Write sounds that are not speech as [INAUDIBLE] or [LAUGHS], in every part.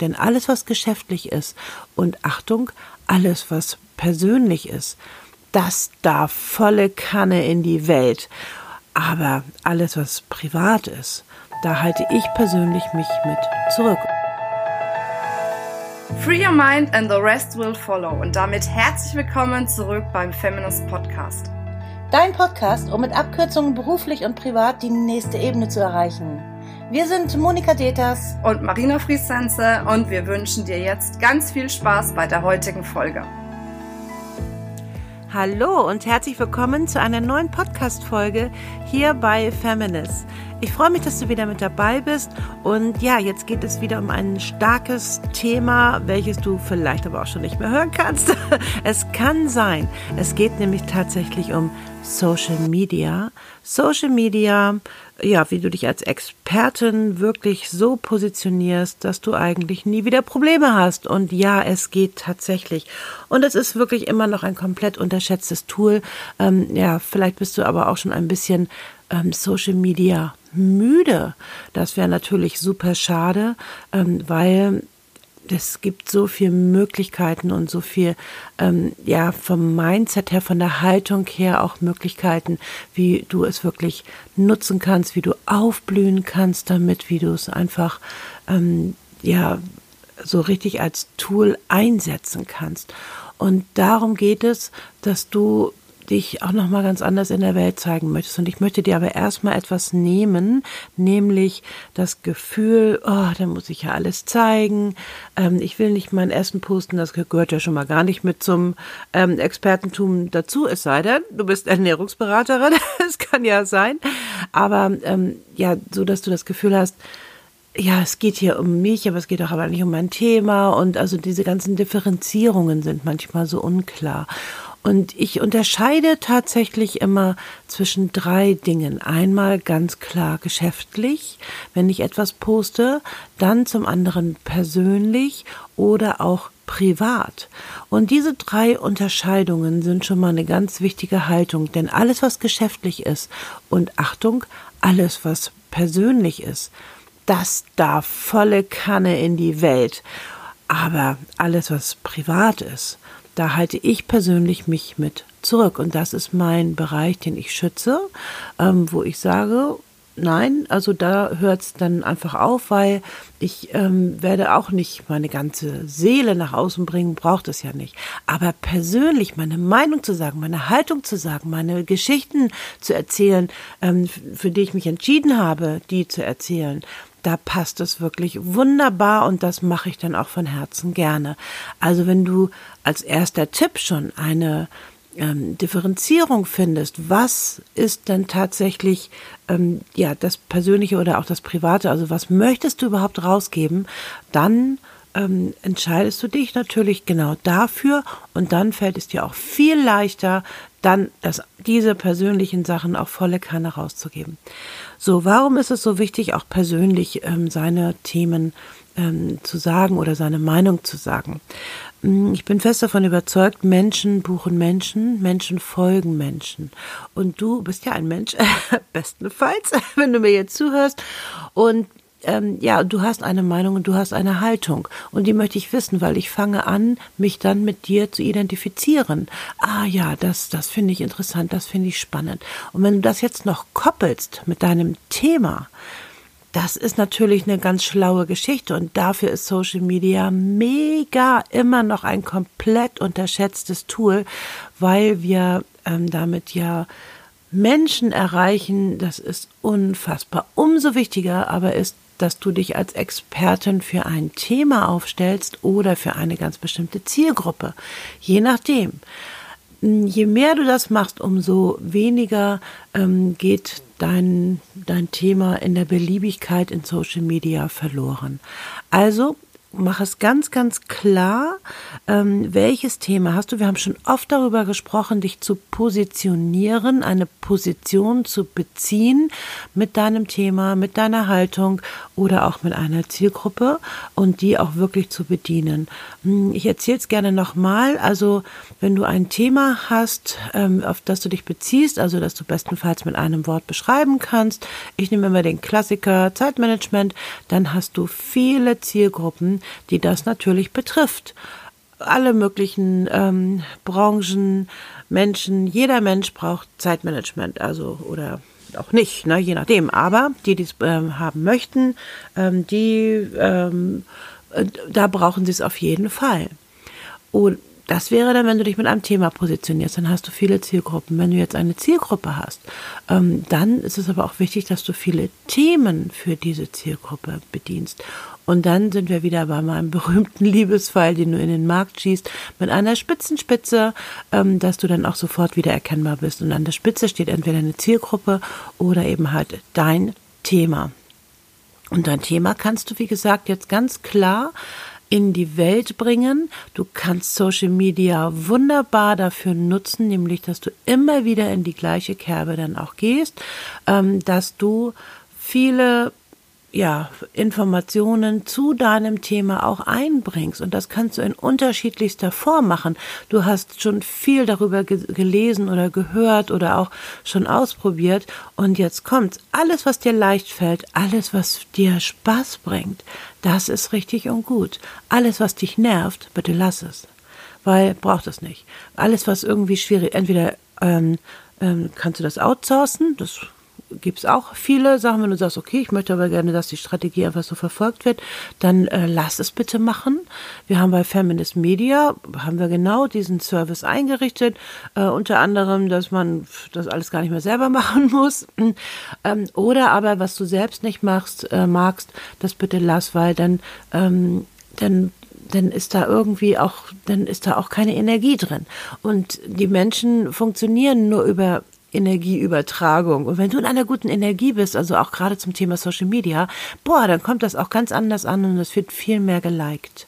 Denn alles, was geschäftlich ist und Achtung, alles, was persönlich ist, das darf volle Kanne in die Welt. Aber alles, was privat ist, da halte ich persönlich mich mit zurück. Free your mind and the rest will follow. Und damit herzlich willkommen zurück beim Feminist Podcast. Dein Podcast, um mit Abkürzungen beruflich und privat die nächste Ebene zu erreichen. Wir sind Monika Deters und Marina Friesense und wir wünschen dir jetzt ganz viel Spaß bei der heutigen Folge. Hallo und herzlich willkommen zu einer neuen Podcast-Folge hier bei Feminist. Ich freue mich, dass du wieder mit dabei bist. Und ja, jetzt geht es wieder um ein starkes Thema, welches du vielleicht aber auch schon nicht mehr hören kannst. [LAUGHS] Es kann sein. Es geht nämlich tatsächlich um Social Media. Social Media, ja, wie du dich als Expertin wirklich so positionierst, dass du eigentlich nie wieder Probleme hast. Und ja, es geht tatsächlich. Und es ist wirklich immer noch ein komplett unterschätztes Tool. Ähm, ja, vielleicht bist du aber auch schon ein bisschen ähm, Social Media müde. Das wäre natürlich super schade, ähm, weil es gibt so viele Möglichkeiten und so viel, ähm, ja, vom Mindset her, von der Haltung her auch Möglichkeiten, wie du es wirklich nutzen kannst, wie du aufblühen kannst damit, wie du es einfach, ähm, ja, so richtig als Tool einsetzen kannst. Und darum geht es, dass du dich auch noch mal ganz anders in der Welt zeigen möchtest. Und ich möchte dir aber erstmal etwas nehmen, nämlich das Gefühl, oh, da muss ich ja alles zeigen. Ähm, ich will nicht mein Essen posten, das gehört ja schon mal gar nicht mit zum ähm, Expertentum dazu, es sei denn, du bist Ernährungsberaterin, [LAUGHS] das kann ja sein. Aber ähm, ja, so dass du das Gefühl hast, ja, es geht hier um mich, aber es geht auch aber nicht um mein Thema und also diese ganzen Differenzierungen sind manchmal so unklar. Und ich unterscheide tatsächlich immer zwischen drei Dingen. Einmal ganz klar geschäftlich, wenn ich etwas poste, dann zum anderen persönlich oder auch privat. Und diese drei Unterscheidungen sind schon mal eine ganz wichtige Haltung, denn alles, was geschäftlich ist und Achtung, alles, was persönlich ist, das darf volle Kanne in die Welt. Aber alles, was privat ist, da halte ich persönlich mich mit zurück. Und das ist mein Bereich, den ich schütze, ähm, wo ich sage, nein, also da hört es dann einfach auf, weil ich ähm, werde auch nicht meine ganze Seele nach außen bringen, braucht es ja nicht. Aber persönlich meine Meinung zu sagen, meine Haltung zu sagen, meine Geschichten zu erzählen, ähm, für die ich mich entschieden habe, die zu erzählen, da passt es wirklich wunderbar und das mache ich dann auch von Herzen gerne. Also wenn du als erster Tipp schon eine ähm, Differenzierung findest, was ist denn tatsächlich ähm, ja das Persönliche oder auch das Private, also was möchtest du überhaupt rausgeben, dann ähm, entscheidest du dich natürlich genau dafür und dann fällt es dir auch viel leichter, dann das, diese persönlichen Sachen auch volle Kanne rauszugeben. So, warum ist es so wichtig, auch persönlich ähm, seine Themen ähm, zu sagen oder seine Meinung zu sagen? Mm, ich bin fest davon überzeugt, Menschen buchen Menschen, Menschen folgen Menschen. Und du bist ja ein Mensch, [LAUGHS] bestenfalls, [LAUGHS] wenn du mir jetzt zuhörst. Und ähm, ja, du hast eine Meinung und du hast eine Haltung. Und die möchte ich wissen, weil ich fange an, mich dann mit dir zu identifizieren. Ah ja, das, das finde ich interessant, das finde ich spannend. Und wenn du das jetzt noch koppelst mit deinem Thema, das ist natürlich eine ganz schlaue Geschichte und dafür ist Social Media mega immer noch ein komplett unterschätztes Tool, weil wir ähm, damit ja Menschen erreichen, das ist unfassbar. Umso wichtiger aber ist dass du dich als Expertin für ein Thema aufstellst oder für eine ganz bestimmte Zielgruppe. Je nachdem. Je mehr du das machst, umso weniger ähm, geht dein, dein Thema in der Beliebigkeit in Social Media verloren. Also mach es ganz, ganz klar, ähm, welches Thema hast du. Wir haben schon oft darüber gesprochen, dich zu positionieren, eine Position zu beziehen mit deinem Thema, mit deiner Haltung oder auch mit einer Zielgruppe und die auch wirklich zu bedienen. Hm, ich erzähle es gerne nochmal. Also, wenn du ein Thema hast, ähm, auf das du dich beziehst, also das du bestenfalls mit einem Wort beschreiben kannst, ich nehme immer den Klassiker Zeitmanagement, dann hast du viele Zielgruppen, die das natürlich betrifft. Alle möglichen ähm, Branchen, Menschen, jeder Mensch braucht Zeitmanagement, also oder auch nicht, ne, je nachdem. Aber die, die es ähm, haben möchten, ähm, die ähm, äh, da brauchen sie es auf jeden Fall. Und das wäre dann, wenn du dich mit einem Thema positionierst, dann hast du viele Zielgruppen. Wenn du jetzt eine Zielgruppe hast, ähm, dann ist es aber auch wichtig, dass du viele Themen für diese Zielgruppe bedienst. Und dann sind wir wieder bei meinem [LAUGHS] berühmten Liebesfall, den du in den Markt schießt, mit einer Spitzenspitze, ähm, dass du dann auch sofort wieder erkennbar bist. Und an der Spitze steht entweder eine Zielgruppe oder eben halt dein Thema. Und dein Thema kannst du, wie gesagt, jetzt ganz klar in die Welt bringen. Du kannst Social Media wunderbar dafür nutzen, nämlich dass du immer wieder in die gleiche Kerbe dann auch gehst, ähm, dass du viele ja, Informationen zu deinem Thema auch einbringst. Und das kannst du in unterschiedlichster Form machen. Du hast schon viel darüber ge gelesen oder gehört oder auch schon ausprobiert. Und jetzt kommt alles, was dir leicht fällt, alles, was dir Spaß bringt, das ist richtig und gut. Alles, was dich nervt, bitte lass es. Weil braucht es nicht. Alles, was irgendwie schwierig, entweder ähm, ähm, kannst du das outsourcen, das gibt es auch viele Sachen, wenn du sagst, okay, ich möchte aber gerne, dass die Strategie einfach so verfolgt wird, dann äh, lass es bitte machen. Wir haben bei Feminist Media, haben wir genau diesen Service eingerichtet, äh, unter anderem, dass man das alles gar nicht mehr selber [LAUGHS] machen muss. Ähm, oder aber, was du selbst nicht machst, äh, magst, das bitte lass, weil dann, ähm, dann dann ist da irgendwie auch, dann ist da auch keine Energie drin. Und die Menschen funktionieren nur über Energieübertragung. Und wenn du in einer guten Energie bist, also auch gerade zum Thema Social Media, boah, dann kommt das auch ganz anders an und es wird viel mehr geliked.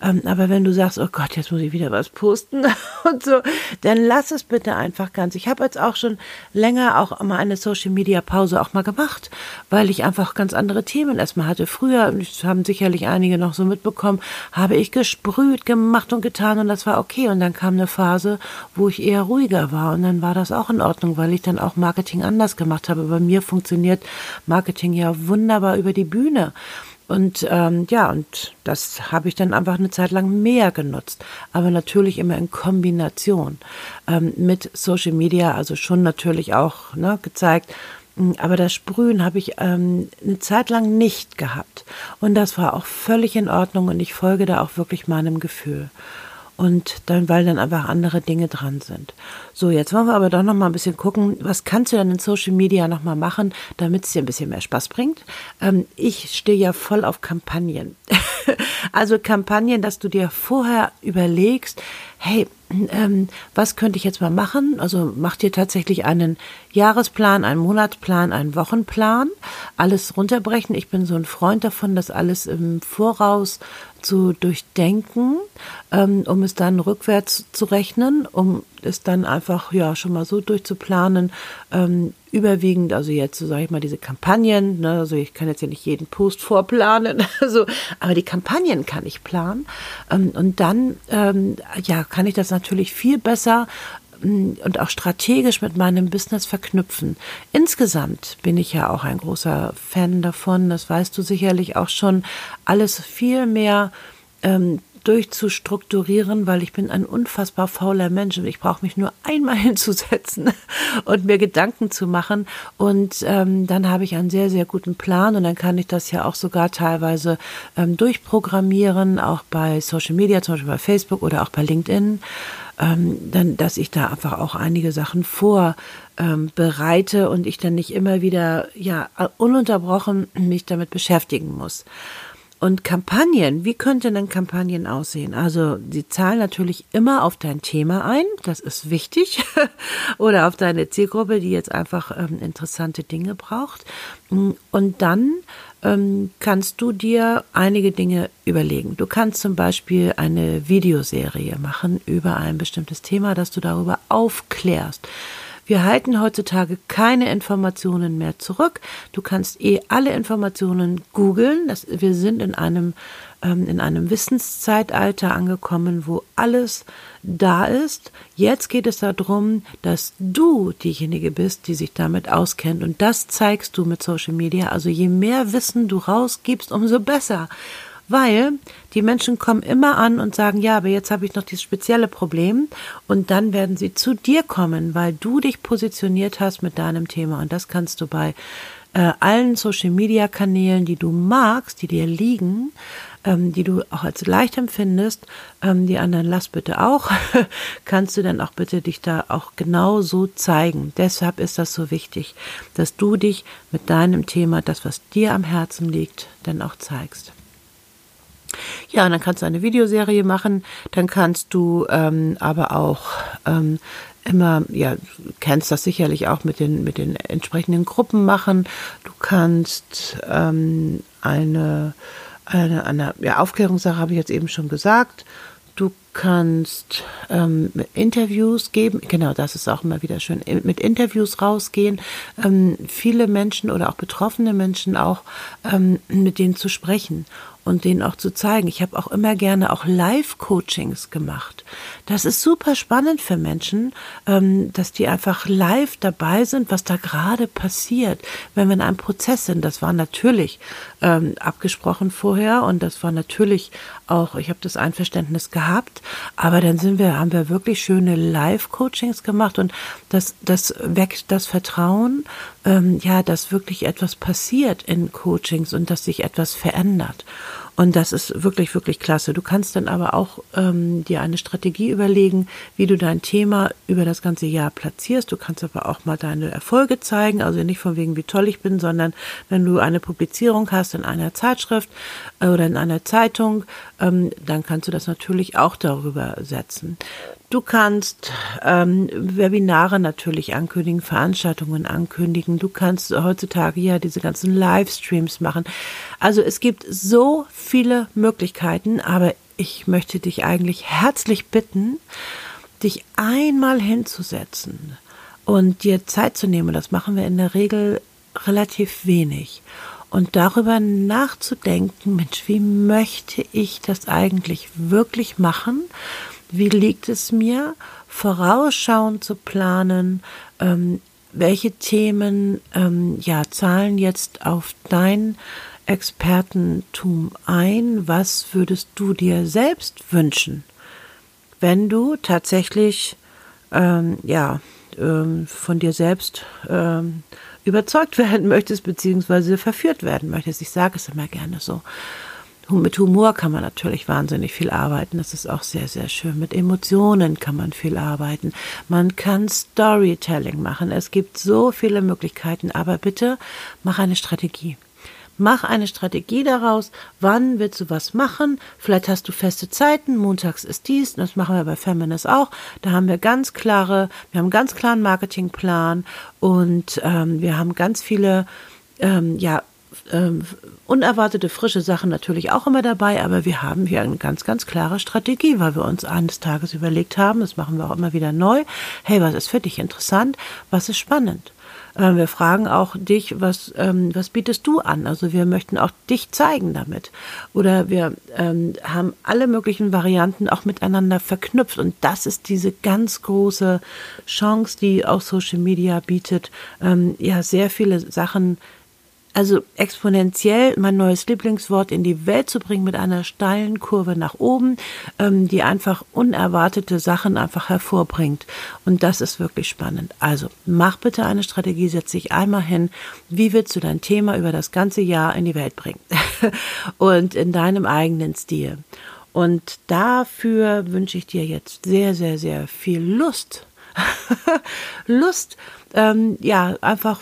Ähm, aber wenn du sagst, oh Gott, jetzt muss ich wieder was posten [LAUGHS] und so, dann lass es bitte einfach ganz. Ich habe jetzt auch schon länger auch mal eine Social Media Pause auch mal gemacht, weil ich einfach ganz andere Themen erstmal hatte. Früher, das haben sicherlich einige noch so mitbekommen, habe ich gesprüht, gemacht und getan und das war okay. Und dann kam eine Phase, wo ich eher ruhiger war und dann war das auch in Ordnung, weil ich dann auch Marketing anders gemacht habe. Bei mir funktioniert Marketing ja wunderbar über die Bühne. Und ähm, ja, und das habe ich dann einfach eine Zeit lang mehr genutzt. Aber natürlich immer in Kombination ähm, mit Social Media, also schon natürlich auch ne, gezeigt. Hm, aber das Sprühen habe ich ähm, eine Zeit lang nicht gehabt. Und das war auch völlig in Ordnung und ich folge da auch wirklich meinem Gefühl und dann, weil dann einfach andere Dinge dran sind. So, jetzt wollen wir aber doch noch mal ein bisschen gucken, was kannst du denn in Social Media noch mal machen, damit es dir ein bisschen mehr Spaß bringt. Ähm, ich stehe ja voll auf Kampagnen. [LAUGHS] also Kampagnen, dass du dir vorher überlegst, hey, ähm, was könnte ich jetzt mal machen? Also mach dir tatsächlich einen Jahresplan, einen Monatsplan, einen Wochenplan, alles runterbrechen. Ich bin so ein Freund davon, das alles im Voraus zu durchdenken, ähm, um es dann rückwärts zu rechnen, um es dann einfach ja schon mal so durchzuplanen. Ähm, überwiegend, also jetzt so sage ich mal diese Kampagnen, ne, also ich kann jetzt ja nicht jeden Post vorplanen, [LAUGHS] also, aber die Kampagnen kann ich planen ähm, und dann ähm, ja kann ich das natürlich viel besser mm, und auch strategisch mit meinem Business verknüpfen. Insgesamt bin ich ja auch ein großer Fan davon, das weißt du sicherlich auch schon, alles viel mehr ähm, durchzustrukturieren, weil ich bin ein unfassbar fauler Mensch und ich brauche mich nur einmal [LAUGHS] hinzusetzen und mir Gedanken zu machen und ähm, dann habe ich einen sehr, sehr guten Plan und dann kann ich das ja auch sogar teilweise ähm, durchprogrammieren, auch bei Social Media, zum Beispiel bei Facebook oder auch bei LinkedIn, ähm, dann, dass ich da einfach auch einige Sachen vor ähm, und ich dann nicht immer wieder ja ununterbrochen mich damit beschäftigen muss. Und Kampagnen, wie könnten denn Kampagnen aussehen? Also, sie zahlen natürlich immer auf dein Thema ein, das ist wichtig, [LAUGHS] oder auf deine Zielgruppe, die jetzt einfach ähm, interessante Dinge braucht. Und dann ähm, kannst du dir einige Dinge überlegen. Du kannst zum Beispiel eine Videoserie machen über ein bestimmtes Thema, dass du darüber aufklärst. Wir halten heutzutage keine Informationen mehr zurück. Du kannst eh alle Informationen googeln. Wir sind in einem, ähm, in einem Wissenszeitalter angekommen, wo alles da ist. Jetzt geht es darum, dass du diejenige bist, die sich damit auskennt. Und das zeigst du mit Social Media. Also je mehr Wissen du rausgibst, umso besser. Weil die Menschen kommen immer an und sagen, ja, aber jetzt habe ich noch dieses spezielle Problem und dann werden sie zu dir kommen, weil du dich positioniert hast mit deinem Thema und das kannst du bei äh, allen Social-Media-Kanälen, die du magst, die dir liegen, ähm, die du auch als leicht empfindest, ähm, die anderen lass bitte auch, [LAUGHS] kannst du dann auch bitte dich da auch genau so zeigen. Deshalb ist das so wichtig, dass du dich mit deinem Thema, das was dir am Herzen liegt, dann auch zeigst. Ja, und dann kannst du eine Videoserie machen, dann kannst du ähm, aber auch ähm, immer, ja, kennst das sicherlich auch mit den, mit den entsprechenden Gruppen machen. Du kannst ähm, eine, eine, eine ja, Aufklärungssache habe ich jetzt eben schon gesagt. Du kannst ähm, Interviews geben, genau, das ist auch immer wieder schön, mit Interviews rausgehen, ähm, viele Menschen oder auch betroffene Menschen auch ähm, mit denen zu sprechen und denen auch zu zeigen. Ich habe auch immer gerne auch Live-Coachings gemacht. Das ist super spannend für Menschen, ähm, dass die einfach live dabei sind, was da gerade passiert, wenn wir in einem Prozess sind. Das war natürlich ähm, abgesprochen vorher und das war natürlich auch, ich habe das Einverständnis gehabt, aber dann sind wir, haben wir wirklich schöne Live-Coachings gemacht und das, das weckt das Vertrauen, ähm, ja, dass wirklich etwas passiert in Coachings und dass sich etwas verändert. Und das ist wirklich, wirklich klasse. Du kannst dann aber auch ähm, dir eine Strategie überlegen, wie du dein Thema über das ganze Jahr platzierst. Du kannst aber auch mal deine Erfolge zeigen, also nicht von wegen, wie toll ich bin, sondern wenn du eine Publizierung hast in einer Zeitschrift oder in einer Zeitung, ähm, dann kannst du das natürlich auch darüber setzen. Du kannst ähm, Webinare natürlich ankündigen, Veranstaltungen ankündigen. Du kannst heutzutage ja diese ganzen Livestreams machen. Also es gibt so viele Möglichkeiten, aber ich möchte dich eigentlich herzlich bitten, dich einmal hinzusetzen und dir Zeit zu nehmen. Das machen wir in der Regel relativ wenig. Und darüber nachzudenken, Mensch, wie möchte ich das eigentlich wirklich machen? Wie liegt es mir, vorausschauend zu planen, ähm, welche Themen ähm, ja zahlen jetzt auf dein Expertentum ein? Was würdest du dir selbst wünschen, wenn du tatsächlich ähm, ja ähm, von dir selbst ähm, überzeugt [LAUGHS] werden möchtest beziehungsweise verführt werden möchtest? Ich sage es immer gerne so. Mit Humor kann man natürlich wahnsinnig viel arbeiten. Das ist auch sehr, sehr schön. Mit Emotionen kann man viel arbeiten. Man kann Storytelling machen. Es gibt so viele Möglichkeiten. Aber bitte mach eine Strategie. Mach eine Strategie daraus. Wann willst du was machen? Vielleicht hast du feste Zeiten. Montags ist dies. Das machen wir bei Feminist auch. Da haben wir ganz klare, wir haben einen ganz klaren Marketingplan und ähm, wir haben ganz viele ähm, ja ähm, unerwartete frische Sachen natürlich auch immer dabei, aber wir haben hier eine ganz, ganz klare Strategie, weil wir uns eines Tages überlegt haben, das machen wir auch immer wieder neu, hey, was ist für dich interessant, was ist spannend? Ähm, wir fragen auch dich, was, ähm, was bietest du an? Also wir möchten auch dich zeigen damit. Oder wir ähm, haben alle möglichen Varianten auch miteinander verknüpft. Und das ist diese ganz große Chance, die auch Social Media bietet, ähm, ja, sehr viele Sachen also exponentiell mein neues Lieblingswort in die Welt zu bringen mit einer steilen Kurve nach oben, ähm, die einfach unerwartete Sachen einfach hervorbringt. Und das ist wirklich spannend. Also mach bitte eine Strategie, setz dich einmal hin. Wie willst du dein Thema über das ganze Jahr in die Welt bringen? [LAUGHS] Und in deinem eigenen Stil. Und dafür wünsche ich dir jetzt sehr, sehr, sehr viel Lust. [LAUGHS] Lust, ähm, ja, einfach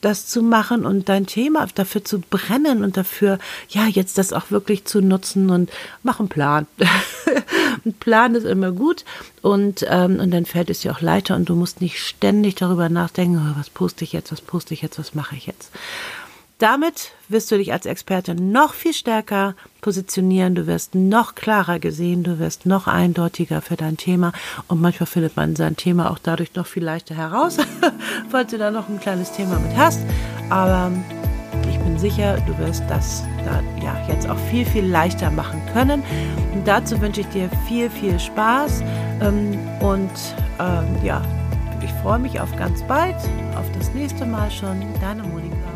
das zu machen und dein Thema dafür zu brennen und dafür, ja, jetzt das auch wirklich zu nutzen und mach einen Plan. [LAUGHS] ein Plan ist immer gut und, ähm, und dann fällt es dir auch leichter und du musst nicht ständig darüber nachdenken, oh, was poste ich jetzt, was poste ich jetzt, was mache ich jetzt. Damit wirst du dich als Experte noch viel stärker positionieren, du wirst noch klarer gesehen, du wirst noch eindeutiger für dein Thema und manchmal findet man sein Thema auch dadurch noch viel leichter heraus, [LAUGHS] falls du da noch ein kleines Thema mit hast. Aber ich bin sicher, du wirst das da, ja, jetzt auch viel, viel leichter machen können. Und dazu wünsche ich dir viel, viel Spaß ähm, und ähm, ja, ich freue mich auf ganz bald, auf das nächste Mal schon. Deine Monika.